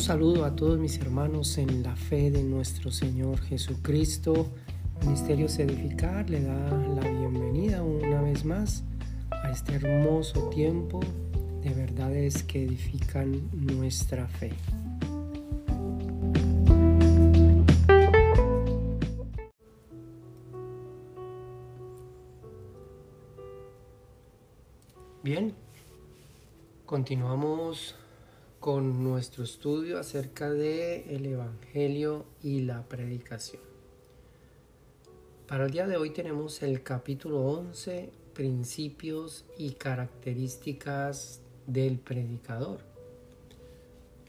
Un saludo a todos mis hermanos en la fe de nuestro Señor Jesucristo. Ministerios Edificar le da la bienvenida una vez más a este hermoso tiempo de verdades que edifican nuestra fe. Bien, continuamos con nuestro estudio acerca de el evangelio y la predicación. Para el día de hoy tenemos el capítulo 11, principios y características del predicador.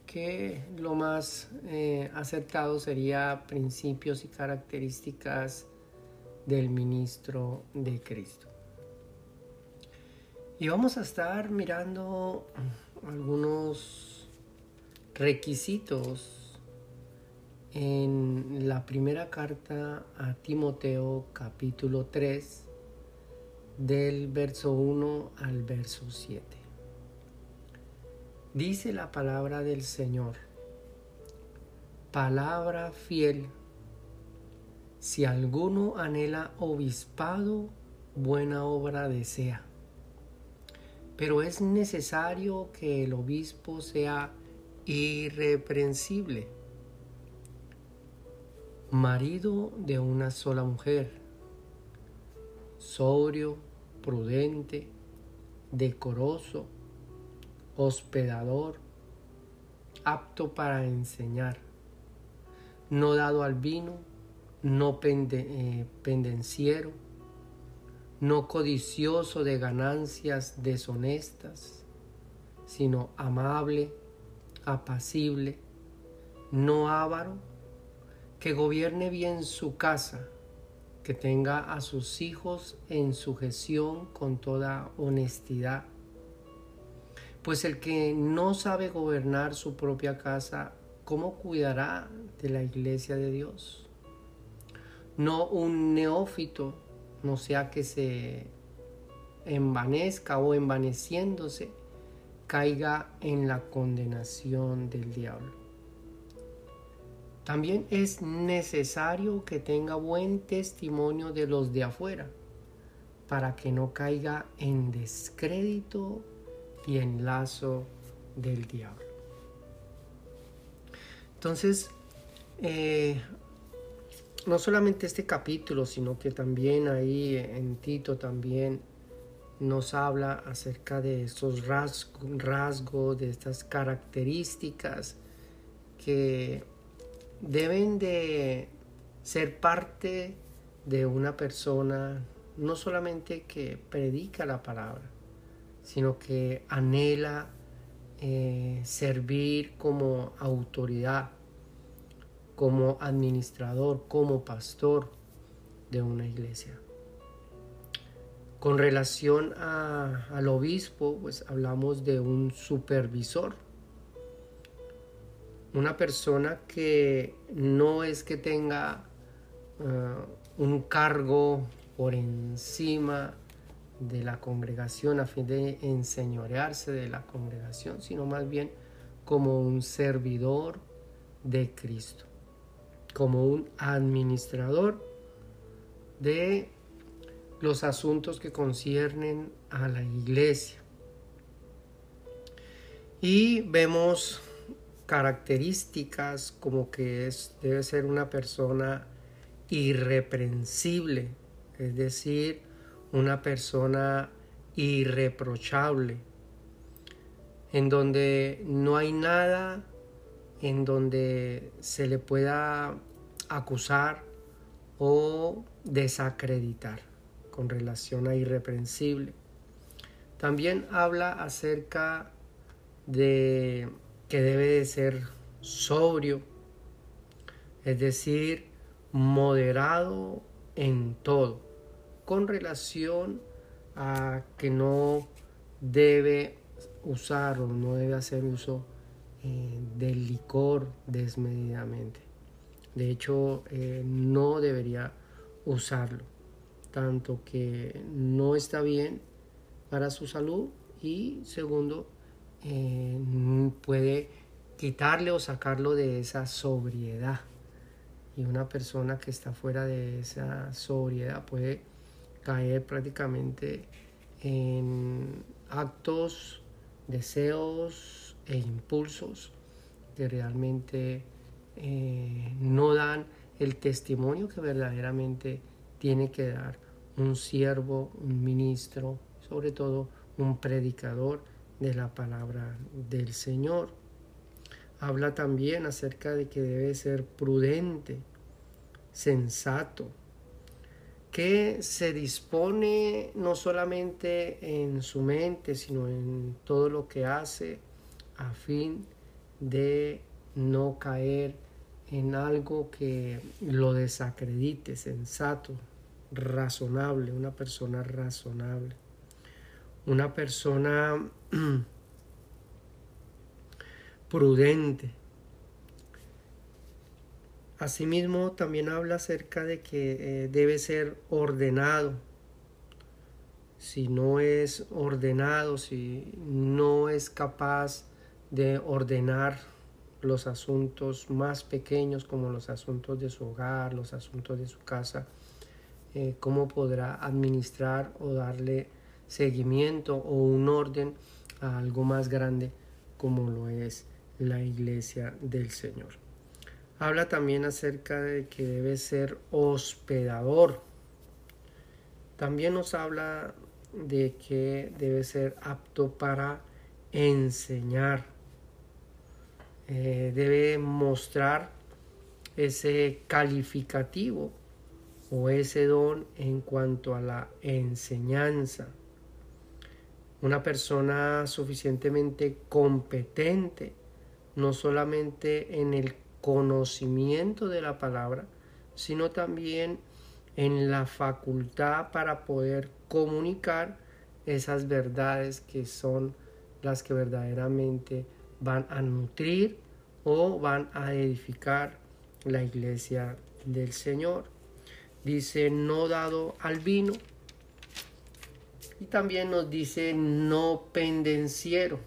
Que lo más eh, acertado sería principios y características del ministro de Cristo. Y vamos a estar mirando algunos requisitos en la primera carta a Timoteo capítulo 3 del verso 1 al verso 7. Dice la palabra del Señor, palabra fiel, si alguno anhela obispado, buena obra desea. Pero es necesario que el obispo sea irreprensible, marido de una sola mujer, sobrio, prudente, decoroso, hospedador, apto para enseñar, no dado al vino, no eh, pendenciero, no codicioso de ganancias deshonestas, sino amable, apacible, no avaro, que gobierne bien su casa, que tenga a sus hijos en sujeción con toda honestidad. Pues el que no sabe gobernar su propia casa, ¿cómo cuidará de la iglesia de Dios? No un neófito, no sea que se envanezca o envaneciéndose caiga en la condenación del diablo. También es necesario que tenga buen testimonio de los de afuera para que no caiga en descrédito y en lazo del diablo. Entonces, eh, no solamente este capítulo, sino que también ahí en Tito también nos habla acerca de estos rasgos, de estas características que deben de ser parte de una persona no solamente que predica la palabra, sino que anhela eh, servir como autoridad, como administrador, como pastor de una iglesia. Con relación al obispo, pues hablamos de un supervisor. Una persona que no es que tenga uh, un cargo por encima de la congregación a fin de enseñorearse de la congregación, sino más bien como un servidor de Cristo, como un administrador de los asuntos que conciernen a la iglesia. Y vemos características como que es, debe ser una persona irreprensible, es decir, una persona irreprochable, en donde no hay nada en donde se le pueda acusar o desacreditar con relación a irreprensible. También habla acerca de que debe de ser sobrio, es decir, moderado en todo, con relación a que no debe usar o no debe hacer uso eh, del licor desmedidamente. De hecho, eh, no debería usarlo tanto que no está bien para su salud y segundo, eh, puede quitarle o sacarlo de esa sobriedad. Y una persona que está fuera de esa sobriedad puede caer prácticamente en actos, deseos e impulsos que realmente eh, no dan el testimonio que verdaderamente tiene que dar un siervo, un ministro, sobre todo un predicador de la palabra del Señor. Habla también acerca de que debe ser prudente, sensato, que se dispone no solamente en su mente, sino en todo lo que hace a fin de no caer en algo que lo desacredite, sensato, razonable, una persona razonable, una persona prudente. Asimismo, también habla acerca de que eh, debe ser ordenado. Si no es ordenado, si no es capaz de ordenar los asuntos más pequeños como los asuntos de su hogar, los asuntos de su casa, eh, cómo podrá administrar o darle seguimiento o un orden a algo más grande como lo es la iglesia del Señor. Habla también acerca de que debe ser hospedador. También nos habla de que debe ser apto para enseñar. Eh, debe mostrar ese calificativo o ese don en cuanto a la enseñanza. Una persona suficientemente competente, no solamente en el conocimiento de la palabra, sino también en la facultad para poder comunicar esas verdades que son las que verdaderamente van a nutrir o van a edificar la iglesia del Señor dice no dado al vino y también nos dice no pendenciero.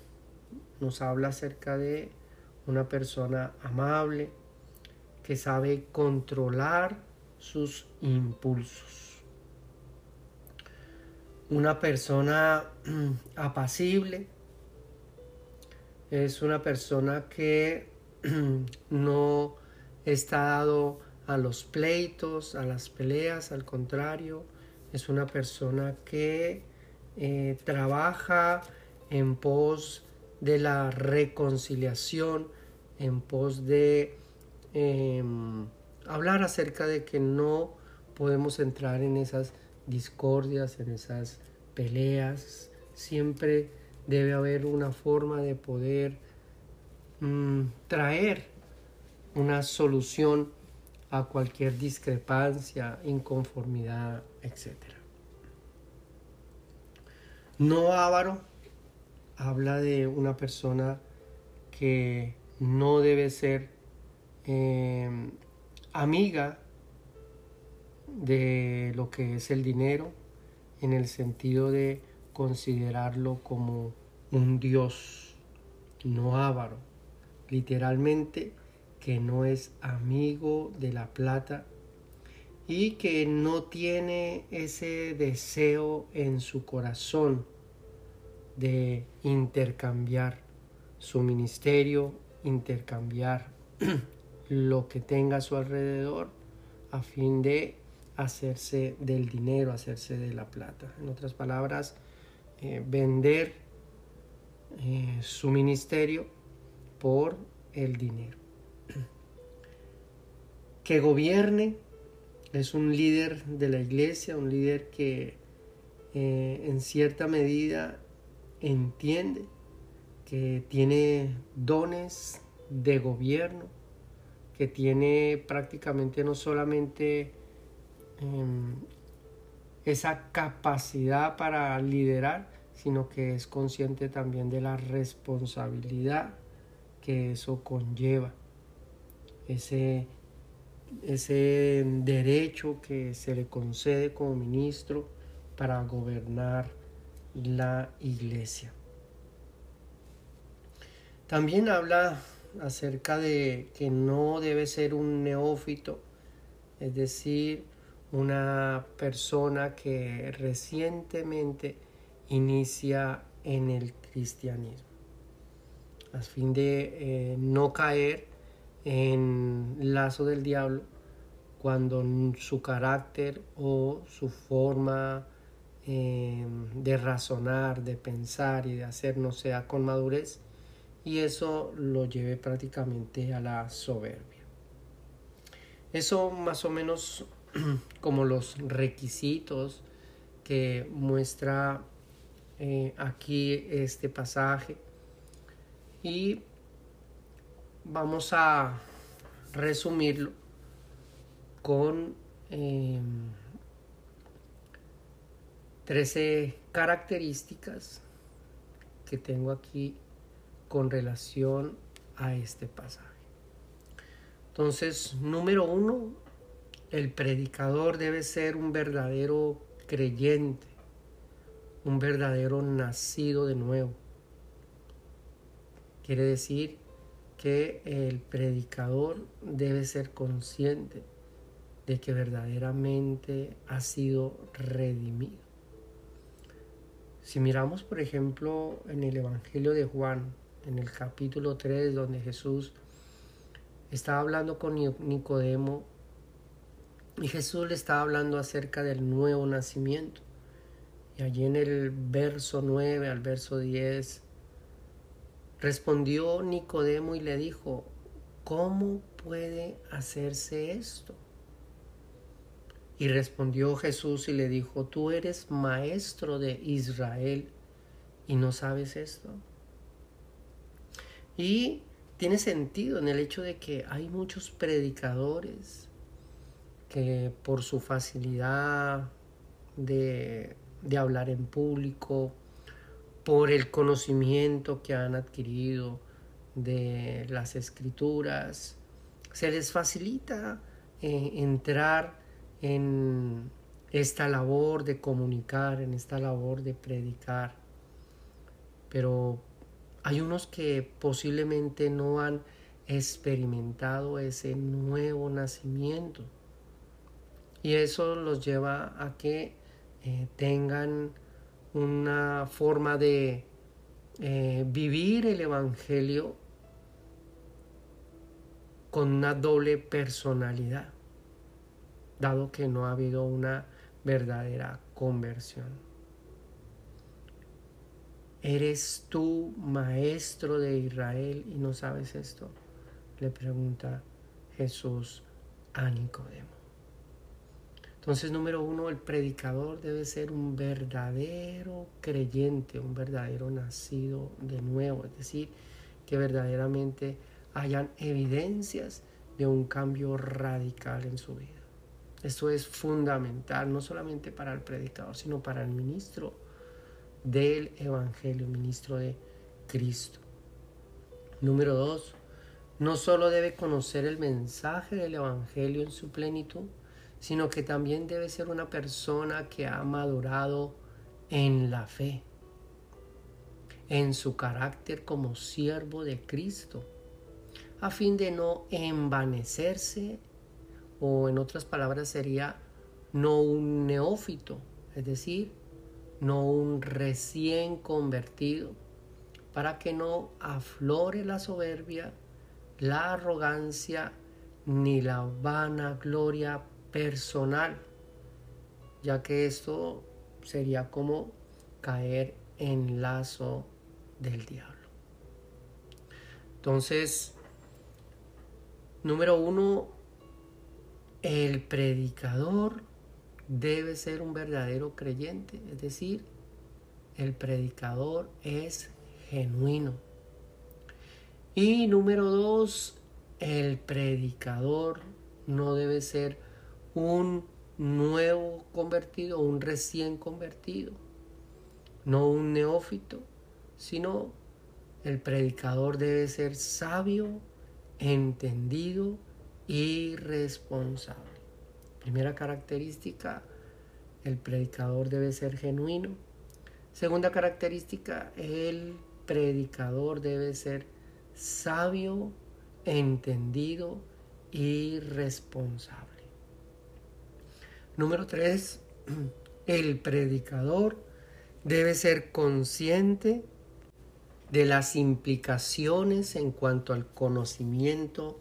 Nos habla acerca de una persona amable que sabe controlar sus impulsos. Una persona apacible es una persona que no está dado a los pleitos, a las peleas, al contrario, es una persona que eh, trabaja en pos de la reconciliación, en pos de em, hablar acerca de que no podemos entrar en esas discordias, en esas peleas. Siempre debe haber una forma de poder mm, traer una solución a cualquier discrepancia, inconformidad, etc. No avaro habla de una persona que no debe ser em, amiga de lo que es el dinero en el sentido de considerarlo como un dios, no avaro. Literalmente que no es amigo de la plata y que no tiene ese deseo en su corazón de intercambiar su ministerio, intercambiar lo que tenga a su alrededor a fin de hacerse del dinero, hacerse de la plata. En otras palabras, eh, vender eh, su ministerio por el dinero que gobierne, es un líder de la iglesia, un líder que eh, en cierta medida entiende que tiene dones de gobierno, que tiene prácticamente no solamente em, esa capacidad para liderar, sino que es consciente también de la responsabilidad que eso conlleva, ese ese derecho que se le concede como ministro para gobernar la iglesia. También habla acerca de que no debe ser un neófito, es decir, una persona que recientemente inicia en el cristianismo, a fin de eh, no caer en lazo del diablo cuando su carácter o su forma eh, de razonar, de pensar y de hacer no sea con madurez y eso lo lleve prácticamente a la soberbia. Eso más o menos como los requisitos que muestra eh, aquí este pasaje y vamos a resumirlo con 13 em, características que tengo aquí con relación a este pasaje. Entonces, número uno, el predicador debe ser un verdadero creyente, un verdadero nacido de nuevo. Quiere decir que el predicador debe ser consciente de que verdaderamente ha sido redimido. Si miramos, por ejemplo, en el Evangelio de Juan, en el capítulo 3, donde Jesús estaba hablando con Nicodemo y Jesús le estaba hablando acerca del nuevo nacimiento. Y allí en el verso 9 al verso 10 respondió Nicodemo y le dijo, ¿cómo puede hacerse esto? Y respondió Jesús y le dijo, tú eres maestro de Israel y no sabes esto. Y tiene sentido en el hecho de que hay muchos predicadores que por su facilidad de, hablar en público, por el conocimiento que han adquirido de las escrituras, se les facilita eh, entrar en esta labor de comunicar, en esta labor de predicar. Pero hay unos que posiblemente no han experimentado ese nuevo nacimiento. Y eso los lleva a que eh, tengan una forma de eh, vivir el Evangelio con una doble personalidad, dado que no ha habido una verdadera conversión. ¿Eres tú maestro de Israel y no sabes esto? Le pregunta Jesús a Nicodemo. Entonces, número uno, el predicador debe ser un verdadero creyente, un verdadero nacido de nuevo, es decir, que verdaderamente hayan evidencias de un cambio radical en su vida. Esto es fundamental, no solamente para el predicador, sino para el ministro del Evangelio, ministro de Cristo. Número dos, no solo debe conocer el mensaje del Evangelio en su plenitud, sino que también debe ser una persona que ha madurado en la fe, en su carácter como siervo de Cristo, a fin de no envanecerse, o en otras palabras sería no un neófito, es decir, no un recién convertido, para que no aflore la soberbia, la arrogancia ni la vanagloria personal, ya que esto sería como caer en lazo del diablo. Entonces, número uno, el predicador debe ser un verdadero creyente, es decir, el predicador es genuino. Y número dos, el predicador no debe ser un nuevo convertido, un recién convertido, no un neófito, sino el predicador debe ser sabio, entendido y responsable. Primera característica, el predicador debe ser genuino. Segunda característica, el predicador debe ser sabio entendido y responsable. Número tres, el predicador debe ser consciente de las implicaciones en cuanto al conocimiento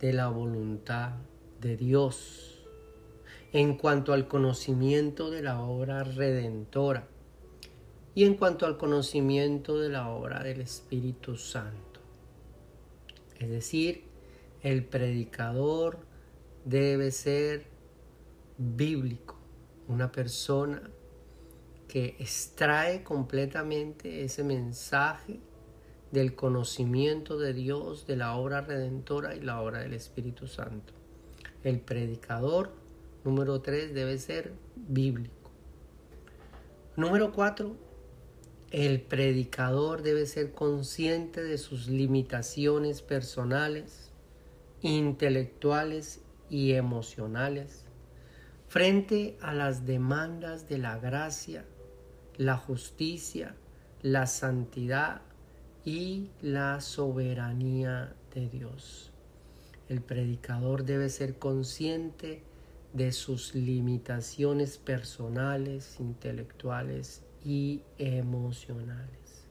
de la voluntad de Dios, en cuanto al conocimiento de la obra redentora y en cuanto al conocimiento de la obra del Espíritu Santo. Es decir, el predicador debe ser bíblico, una persona que extrae completamente ese mensaje del conocimiento de Dios, de la obra redentora y la obra del Espíritu Santo. El predicador, número tres, debe ser bíblico. Número cuatro, el predicador debe ser consciente de sus limitaciones personales, intelectuales y emocionales frente a las demandas de la gracia la justicia, la santidad y la soberanía de Dios. El predicador debe ser consciente de sus limitaciones personales, intelectuales y emocionales.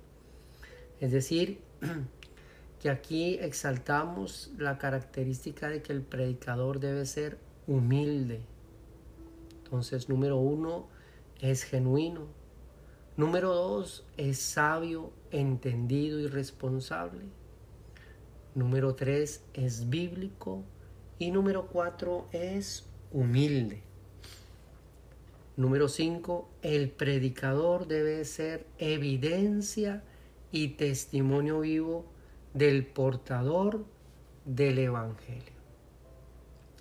Es decir, que aquí exaltamos la característica de que el predicador debe ser humilde. Entonces, número uno, es genuino, Número dos, es sabio, entendido y responsable. Número tres, es bíblico. Y número cuatro, es humilde. Número cinco, el predicador debe ser evidencia y testimonio vivo del portador del Evangelio.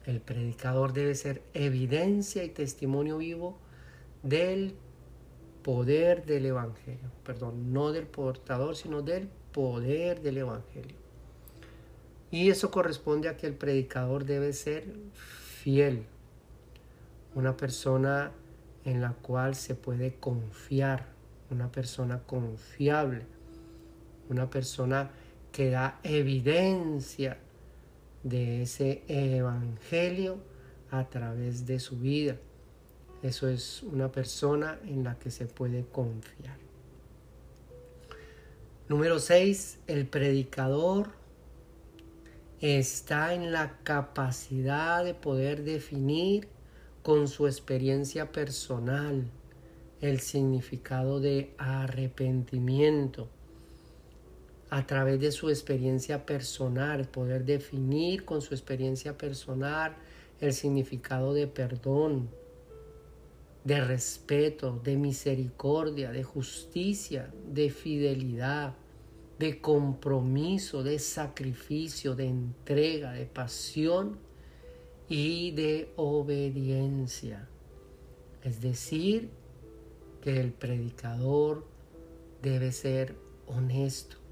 El predicador debe ser evidencia y testimonio vivo del poder del Evangelio. Perdón, no del portador, sino del poder del Evangelio. Y eso corresponde a que el predicador debe ser fiel, una persona en la cual se puede confiar, una persona confiable, una persona que da evidencia de ese evangelio a través de su vida. Eso es una persona en la que se puede confiar. Número 6. El predicador está en la capacidad de poder definir con su experiencia personal el significado de arrepentimiento. A través de su experiencia personal, poder definir con su experiencia personal el significado de perdón, de respeto, de misericordia, de justicia, de fidelidad, de compromiso, de sacrificio, de entrega, de pasión y de obediencia. Es decir, que el predicador debe ser honesto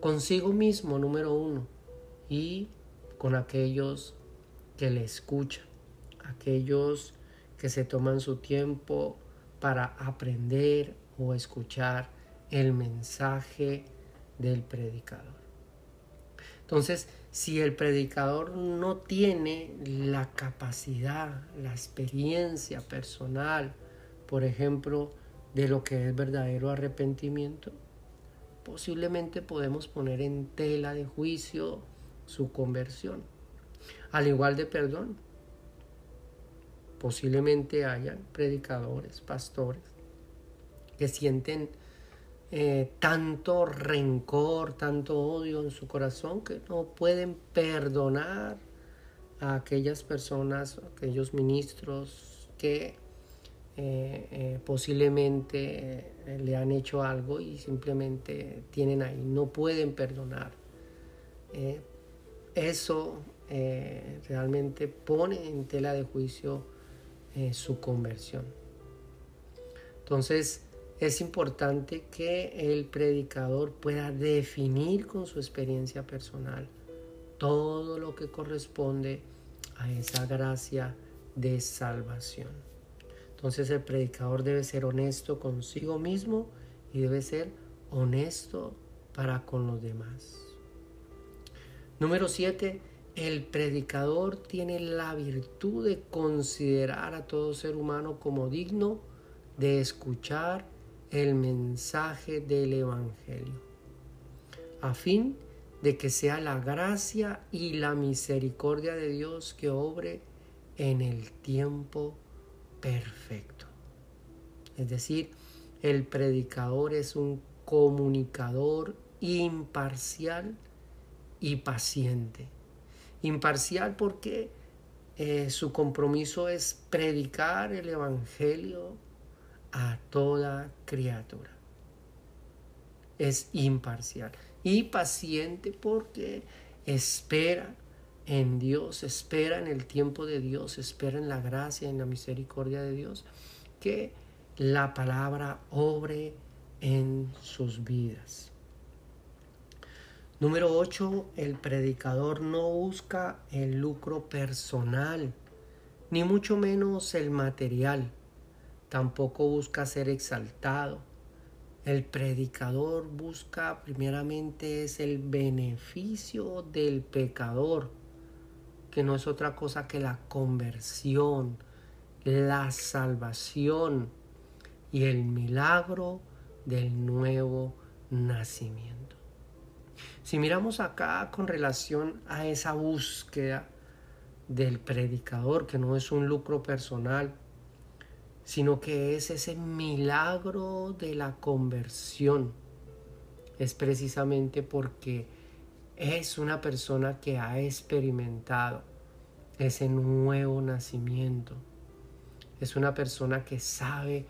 consigo mismo, número uno, y con aquellos que le escuchan, aquellos que se toman su tiempo para aprender o escuchar el mensaje del predicador. Entonces, si el predicador no tiene la capacidad, la experiencia personal, por ejemplo, de lo que es verdadero arrepentimiento, posiblemente podemos poner en tela de juicio su conversión. Al igual de perdón, posiblemente hayan predicadores, pastores, que sienten eh, tanto rencor, tanto odio en su corazón que no pueden perdonar a aquellas personas, a aquellos ministros que eh, eh, posiblemente le han hecho algo y simplemente tienen ahí, no pueden perdonar. eso realmente pone en tela de juicio eh, su conversión. Entonces es importante que el predicador pueda definir con su experiencia personal todo lo que corresponde a esa gracia de salvación. Entonces el predicador debe ser honesto consigo mismo y debe ser honesto para con los demás. Número 7. El predicador tiene la virtud de considerar a todo ser humano como digno de escuchar el mensaje del Evangelio, a fin de que sea la gracia y la misericordia de Dios que obre en el tiempo perfecto. Es decir, el predicador es un comunicador imparcial y paciente. Imparcial porque eh, su compromiso es predicar el Evangelio a toda criatura. Es imparcial. Y paciente porque espera en Dios, espera en el tiempo de Dios, espera en la gracia, en la misericordia de Dios, que la palabra obre en sus vidas. Número 8. El predicador no busca el lucro personal, ni mucho menos el material. Tampoco busca ser exaltado. El predicador busca primeramente es el beneficio del pecador, que no es otra cosa que la conversión, la salvación y el milagro del nuevo nacimiento. Si miramos acá con relación a esa búsqueda del predicador, que no es un lucro personal, sino que es ese milagro de la conversión, es precisamente porque es una persona que ha experimentado ese nuevo nacimiento. Es una persona que sabe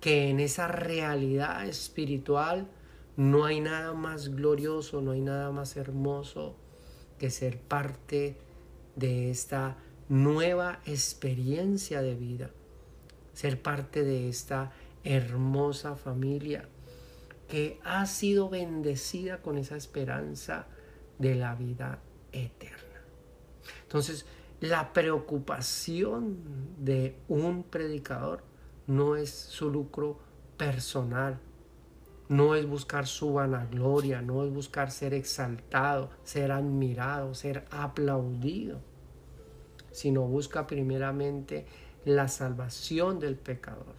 que en esa realidad espiritual no hay nada más glorioso, no hay nada más hermoso que ser parte de esta nueva experiencia de vida, ser parte de esta hermosa familia que ha sido bendecida con esa esperanza de la vida eterna. Entonces, la preocupación de un predicador no es su lucro personal, no es buscar su vanagloria, no es buscar ser exaltado, ser admirado, ser aplaudido, sino busca primeramente la salvación del pecador.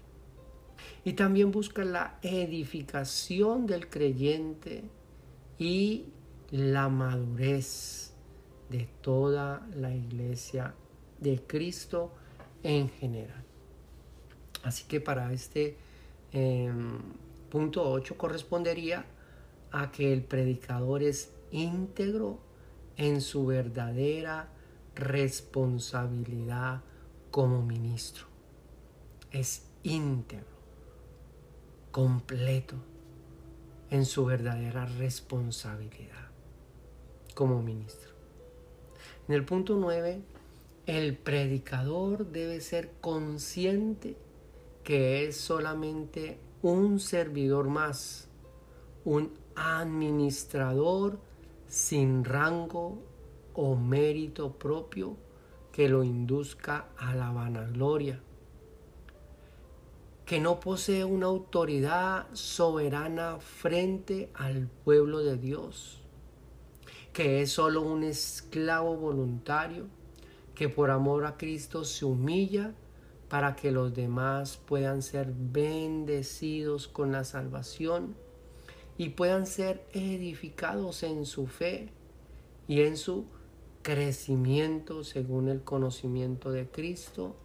Y también busca la edificación del creyente y la madurez de toda la iglesia de Cristo en general. Así que para este... Em, Punto 8 correspondería a que el predicador es íntegro en su verdadera responsabilidad como ministro. Es íntegro, completo en su verdadera responsabilidad como ministro. En el punto 9, el predicador debe ser consciente que es solamente un servidor más, un administrador sin rango o mérito propio que lo induzca a la vanagloria, que no posee una autoridad soberana frente al pueblo de Dios, que es solo un esclavo voluntario que por amor a Cristo se humilla para que los demás puedan ser bendecidos con la salvación y puedan ser edificados en su fe y en su crecimiento según el conocimiento de Cristo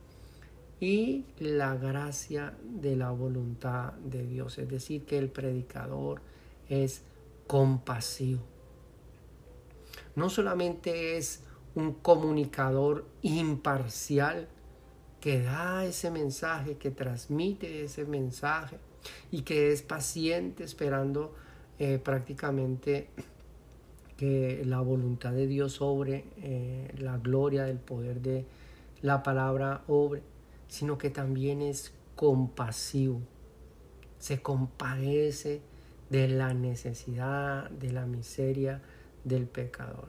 y la gracia de la voluntad de Dios. Es decir, que el predicador es compasivo. No solamente es un comunicador imparcial, que da ese mensaje, que transmite ese mensaje y que es paciente esperando eh, prácticamente que la voluntad de Dios sobre eh, la gloria del poder de la palabra obre, sino que también es compasivo, se compadece de la necesidad, de la miseria del pecador,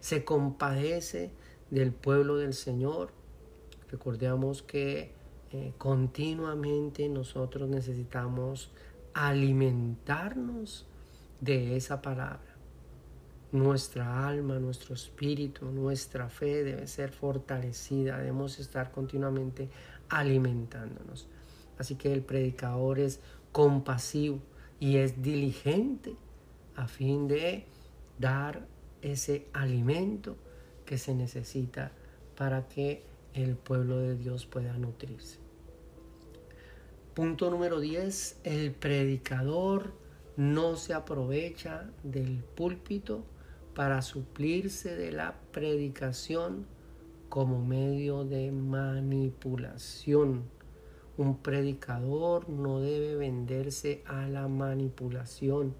se compadece del pueblo del Señor Recordemos que eh, continuamente nosotros necesitamos alimentarnos de esa palabra. nuestra alma, nuestro espíritu, nuestra fe debe ser fortalecida, debemos estar continuamente alimentándonos. Así que el predicador es compasivo y es diligente a fin de dar ese alimento que se necesita para que el pueblo de Dios pueda nutrirse. Punto número 10. El predicador no se aprovecha del púlpito para suplirse de la predicación como medio de manipulación. Un predicador no debe venderse a la manipulación,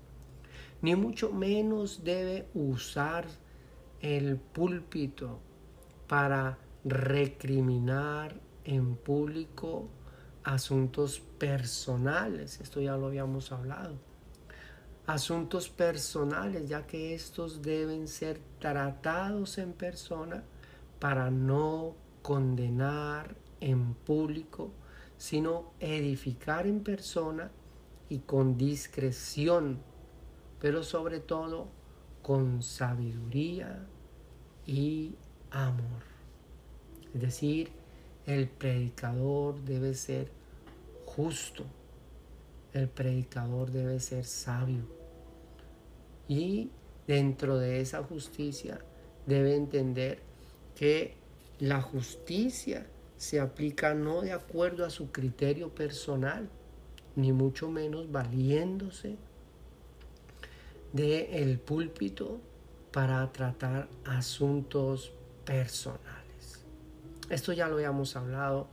ni mucho menos debe usar el púlpito para recriminar en público asuntos personales. Esto ya lo habíamos hablado asuntos personales, ya que estos deben ser tratados en persona para no condenar en público, sino edificar en persona y con discreción, pero sobre todo con sabiduría y amor. Es decir, el predicador debe ser justo, el predicador debe ser sabio. Y dentro de esa justicia debe entender que la justicia se aplica no de acuerdo a su criterio personal, ni mucho menos valiéndose del el púlpito para tratar asuntos personales. Esto ya lo habíamos hablado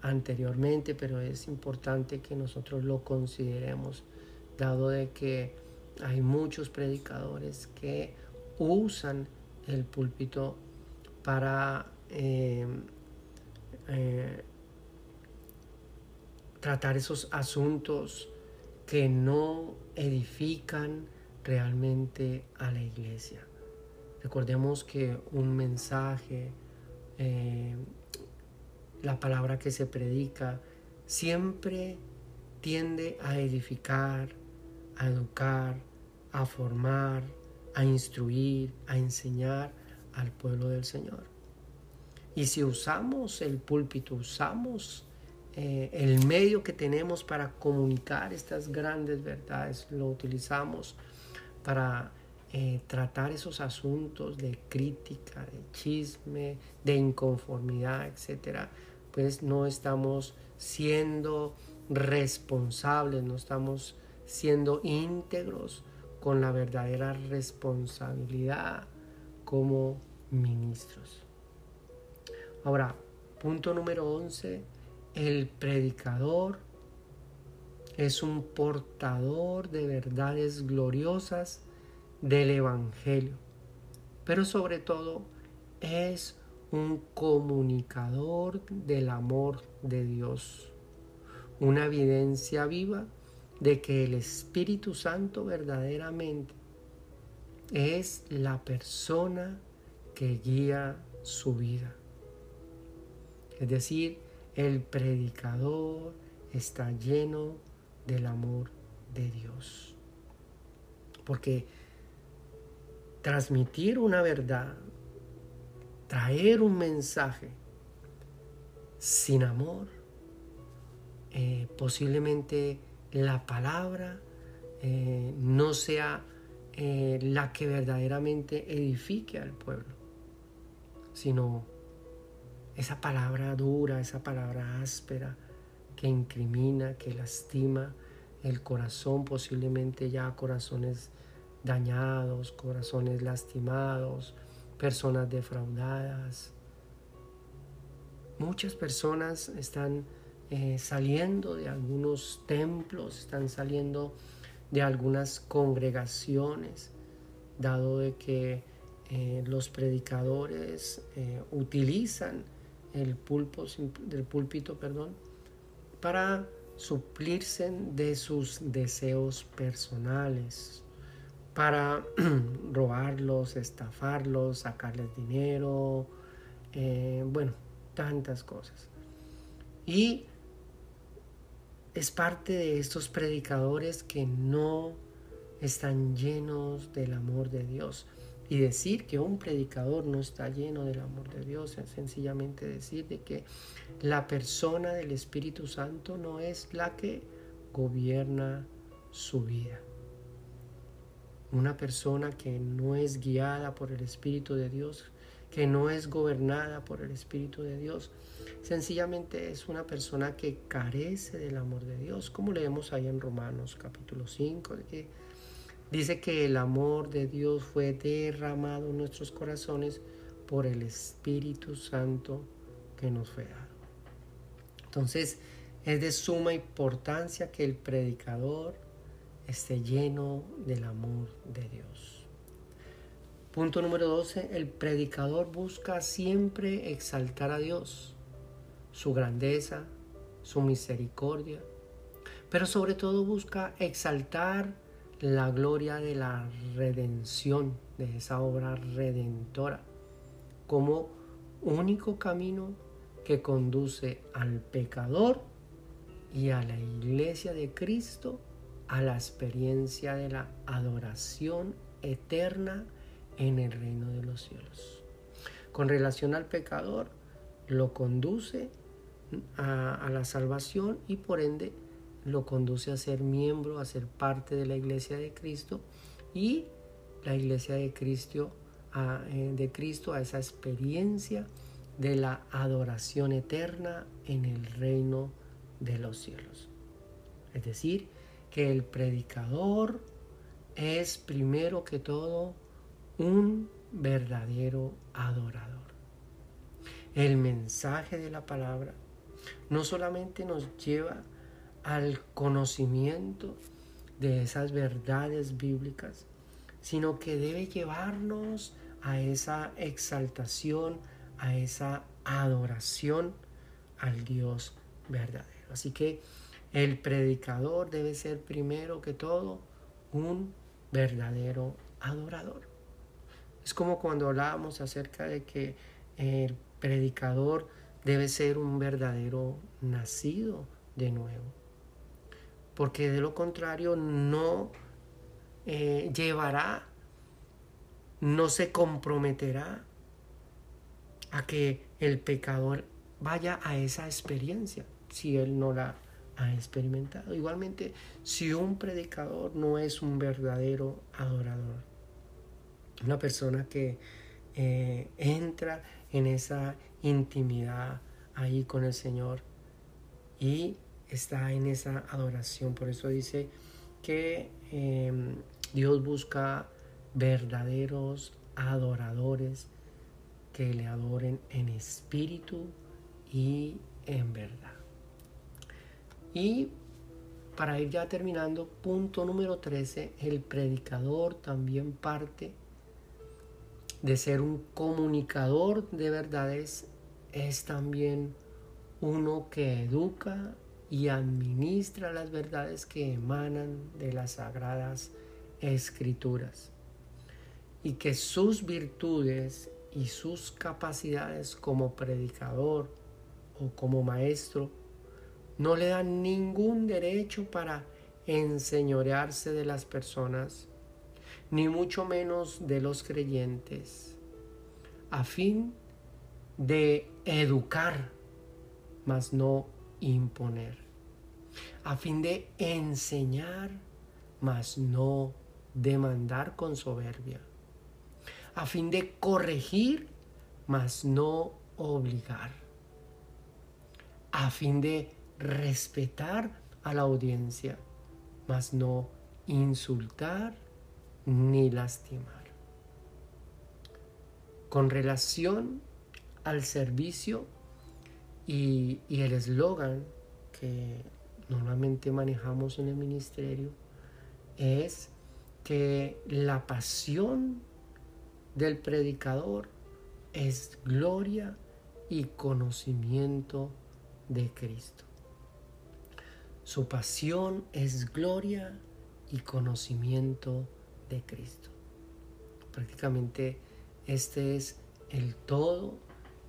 anteriormente, pero es importante que nosotros lo consideremos, dado de que hay muchos predicadores que usan el púlpito para eh, eh, tratar esos asuntos que no edifican realmente a la iglesia. Recordemos que un mensaje eh, la palabra que se predica siempre tiende a edificar, a educar, a formar, a instruir, a enseñar al pueblo del Señor. Y si usamos el púlpito, usamos eh, el medio que tenemos para comunicar estas grandes verdades, lo utilizamos para eh, tratar esos asuntos de crítica, de chisme, de inconformidad, etcétera, pues no estamos siendo responsables, no estamos siendo íntegros con la verdadera responsabilidad como ministros. Ahora, punto número 11, el predicador es un portador de verdades gloriosas del Evangelio, pero sobre todo es un comunicador del amor de Dios, una evidencia viva de que el Espíritu Santo verdaderamente es la persona que guía su vida. Es decir, el predicador está lleno del amor de Dios. Porque transmitir una verdad traer un mensaje sin amor, eh, posiblemente la palabra eh, no sea eh, la que verdaderamente edifique al pueblo, sino esa palabra dura, esa palabra áspera que incrimina, que lastima el corazón, posiblemente ya corazones dañados, corazones lastimados, personas defraudadas. Muchas personas están eh, saliendo de algunos templos, están saliendo de algunas congregaciones, dado de que eh, los predicadores eh, utilizan el pulpo, del púlpito perdón, para suplirse de sus deseos personales, para robarlos, estafarlos, sacarles dinero, eh, bueno, tantas cosas. Y es parte de estos predicadores que no están llenos del amor de Dios. Y decir que un predicador no está lleno del amor de Dios es sencillamente decir de que la persona del Espíritu Santo no es la que gobierna su vida. Una persona que no es guiada por el Espíritu de Dios, que no es gobernada por el Espíritu de Dios, sencillamente es una persona que carece del amor de Dios, como leemos ahí en Romanos capítulo 5, que dice que el amor de Dios fue derramado en nuestros corazones por el Espíritu Santo que nos fue dado. Entonces, es de suma importancia que el predicador esté lleno del amor de Dios. Punto número 12. El predicador busca siempre exaltar a Dios, su grandeza, su misericordia, pero sobre todo busca exaltar la gloria de la redención, de esa obra redentora, como único camino que conduce al pecador y a la iglesia de Cristo a la experiencia de la adoración eterna en el reino de los cielos. Con relación al pecador, lo conduce a, la salvación y por ende lo conduce a ser miembro, a ser parte de la iglesia de Cristo y la iglesia de Cristo a, eh, de Cristo a esa experiencia de la adoración eterna en el reino de los cielos. Es decir, que el predicador es primero que todo un verdadero adorador. El mensaje de la palabra no solamente nos lleva al conocimiento de esas verdades bíblicas, sino que debe llevarnos a esa exaltación, a esa adoración al Dios verdadero. Así que el predicador debe ser primero que todo un verdadero adorador. Es como cuando hablábamos acerca de que el predicador debe ser un verdadero nacido de nuevo. Porque de lo contrario no eh, llevará, no se comprometerá a que el pecador vaya a esa experiencia si él no la ha experimentado. Igualmente, si un predicador no es un verdadero adorador, una persona que eh, entra en esa intimidad ahí con el Señor y está en esa adoración. Por eso dice que em, Dios busca verdaderos adoradores que le adoren en espíritu y en verdad. Y para ir ya terminando, punto número 13, el predicador también parte de ser un comunicador de verdades es también uno que educa y administra las verdades que emanan de las sagradas escrituras. Y que sus virtudes y sus capacidades como predicador o como maestro no le dan ningún derecho para enseñorearse de las personas ni mucho menos de los creyentes, a fin de educar, mas no imponer, a fin de enseñar, mas no demandar con soberbia, a fin de corregir, mas no obligar, a fin de respetar a la audiencia, mas no insultar ni lastimar. Con relación al servicio y, el eslogan que normalmente manejamos en el ministerio es que la pasión del predicador es gloria y conocimiento de Cristo. Su pasión es gloria y conocimiento de Cristo. Prácticamente este es el todo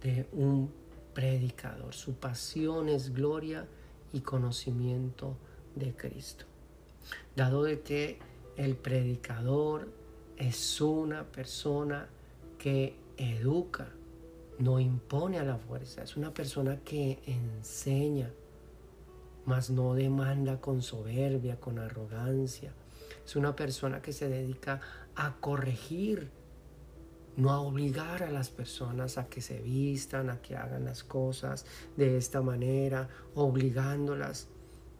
de un predicador. Su pasión es gloria y conocimiento de Cristo. Dado de que el predicador es una persona que educa, no impone a la fuerza, es una persona que enseña, mas no demanda con soberbia, con arrogancia. Es una persona que se dedica a corregir, no a obligar a las personas a que se vistan, a que hagan las cosas de esta manera, obligándolas,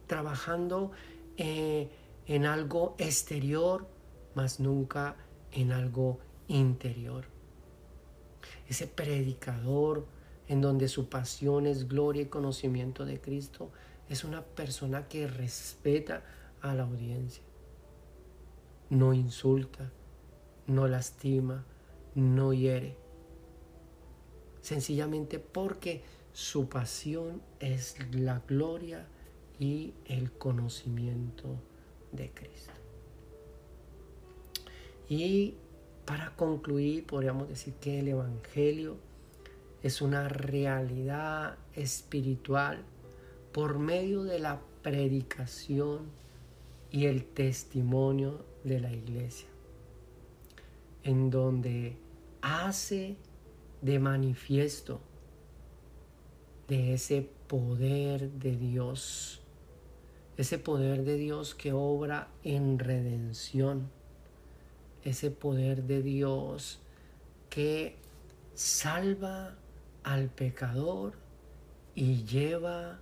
trabajando eh, en algo exterior, mas nunca en algo interior. Ese predicador en donde su pasión es gloria y conocimiento de Cristo, es una persona que respeta a la audiencia. No insulta, no lastima, no hiere. Sencillamente porque su pasión es la gloria y el conocimiento de Cristo. Y para concluir, podríamos decir que el Evangelio es una realidad espiritual por medio de la predicación y el testimonio de la iglesia, en donde hace de manifiesto de ese poder de Dios, ese poder de Dios que obra en redención, ese poder de Dios que salva al pecador y lleva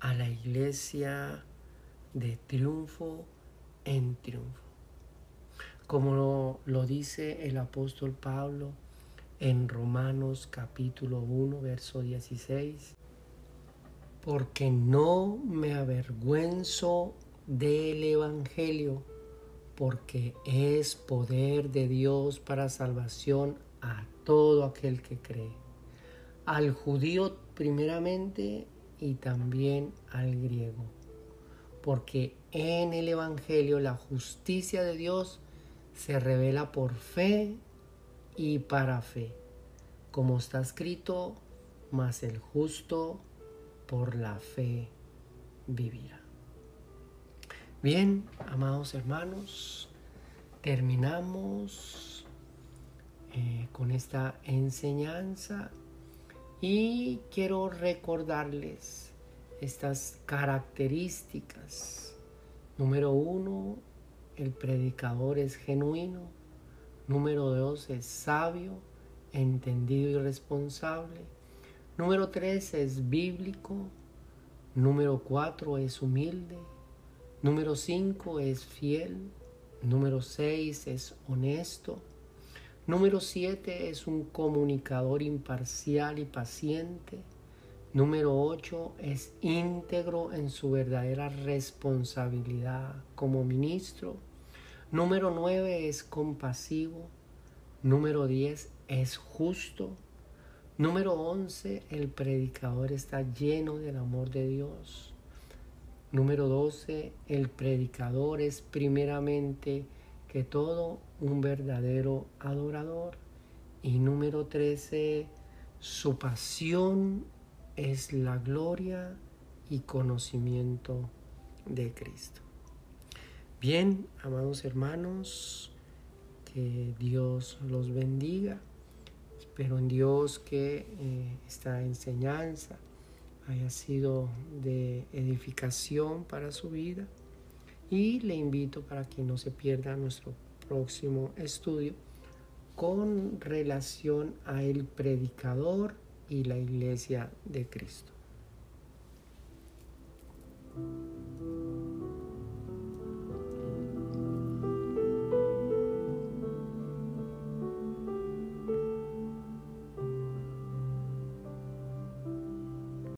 a la iglesia de triunfo en triunfo. Como lo, dice el apóstol Pablo en Romanos capítulo 1, verso 16, porque no me avergüenzo del Evangelio, porque es poder de Dios para salvación a todo aquel que cree, al judío primeramente y también al griego, porque en el Evangelio la justicia de Dios se revela por fe y para fe, como está escrito, mas el justo por la fe vivirá. Bien, amados hermanos, terminamos eh, con esta enseñanza y quiero recordarles estas características. Número uno, el predicador es genuino. Número dos, es sabio, entendido y responsable. Número tres, es bíblico. Número cuatro, es humilde. Número cinco, es fiel. Número seis, es honesto. Número 7 es un comunicador imparcial y paciente. Número 8 es íntegro en su verdadera responsabilidad como ministro. Número 9 es compasivo. Número 10 es justo. Número 11, el predicador está lleno del amor de Dios. Número 12, el predicador es primeramente que todo un verdadero adorador. Y número 13, su pasión es la gloria y conocimiento de Cristo. Bien, amados hermanos, que Dios los bendiga. Espero en Dios que eh, esta enseñanza haya sido de edificación para su vida y le invito para que no se pierda nuestro próximo estudio con relación a el predicador y la iglesia de Cristo.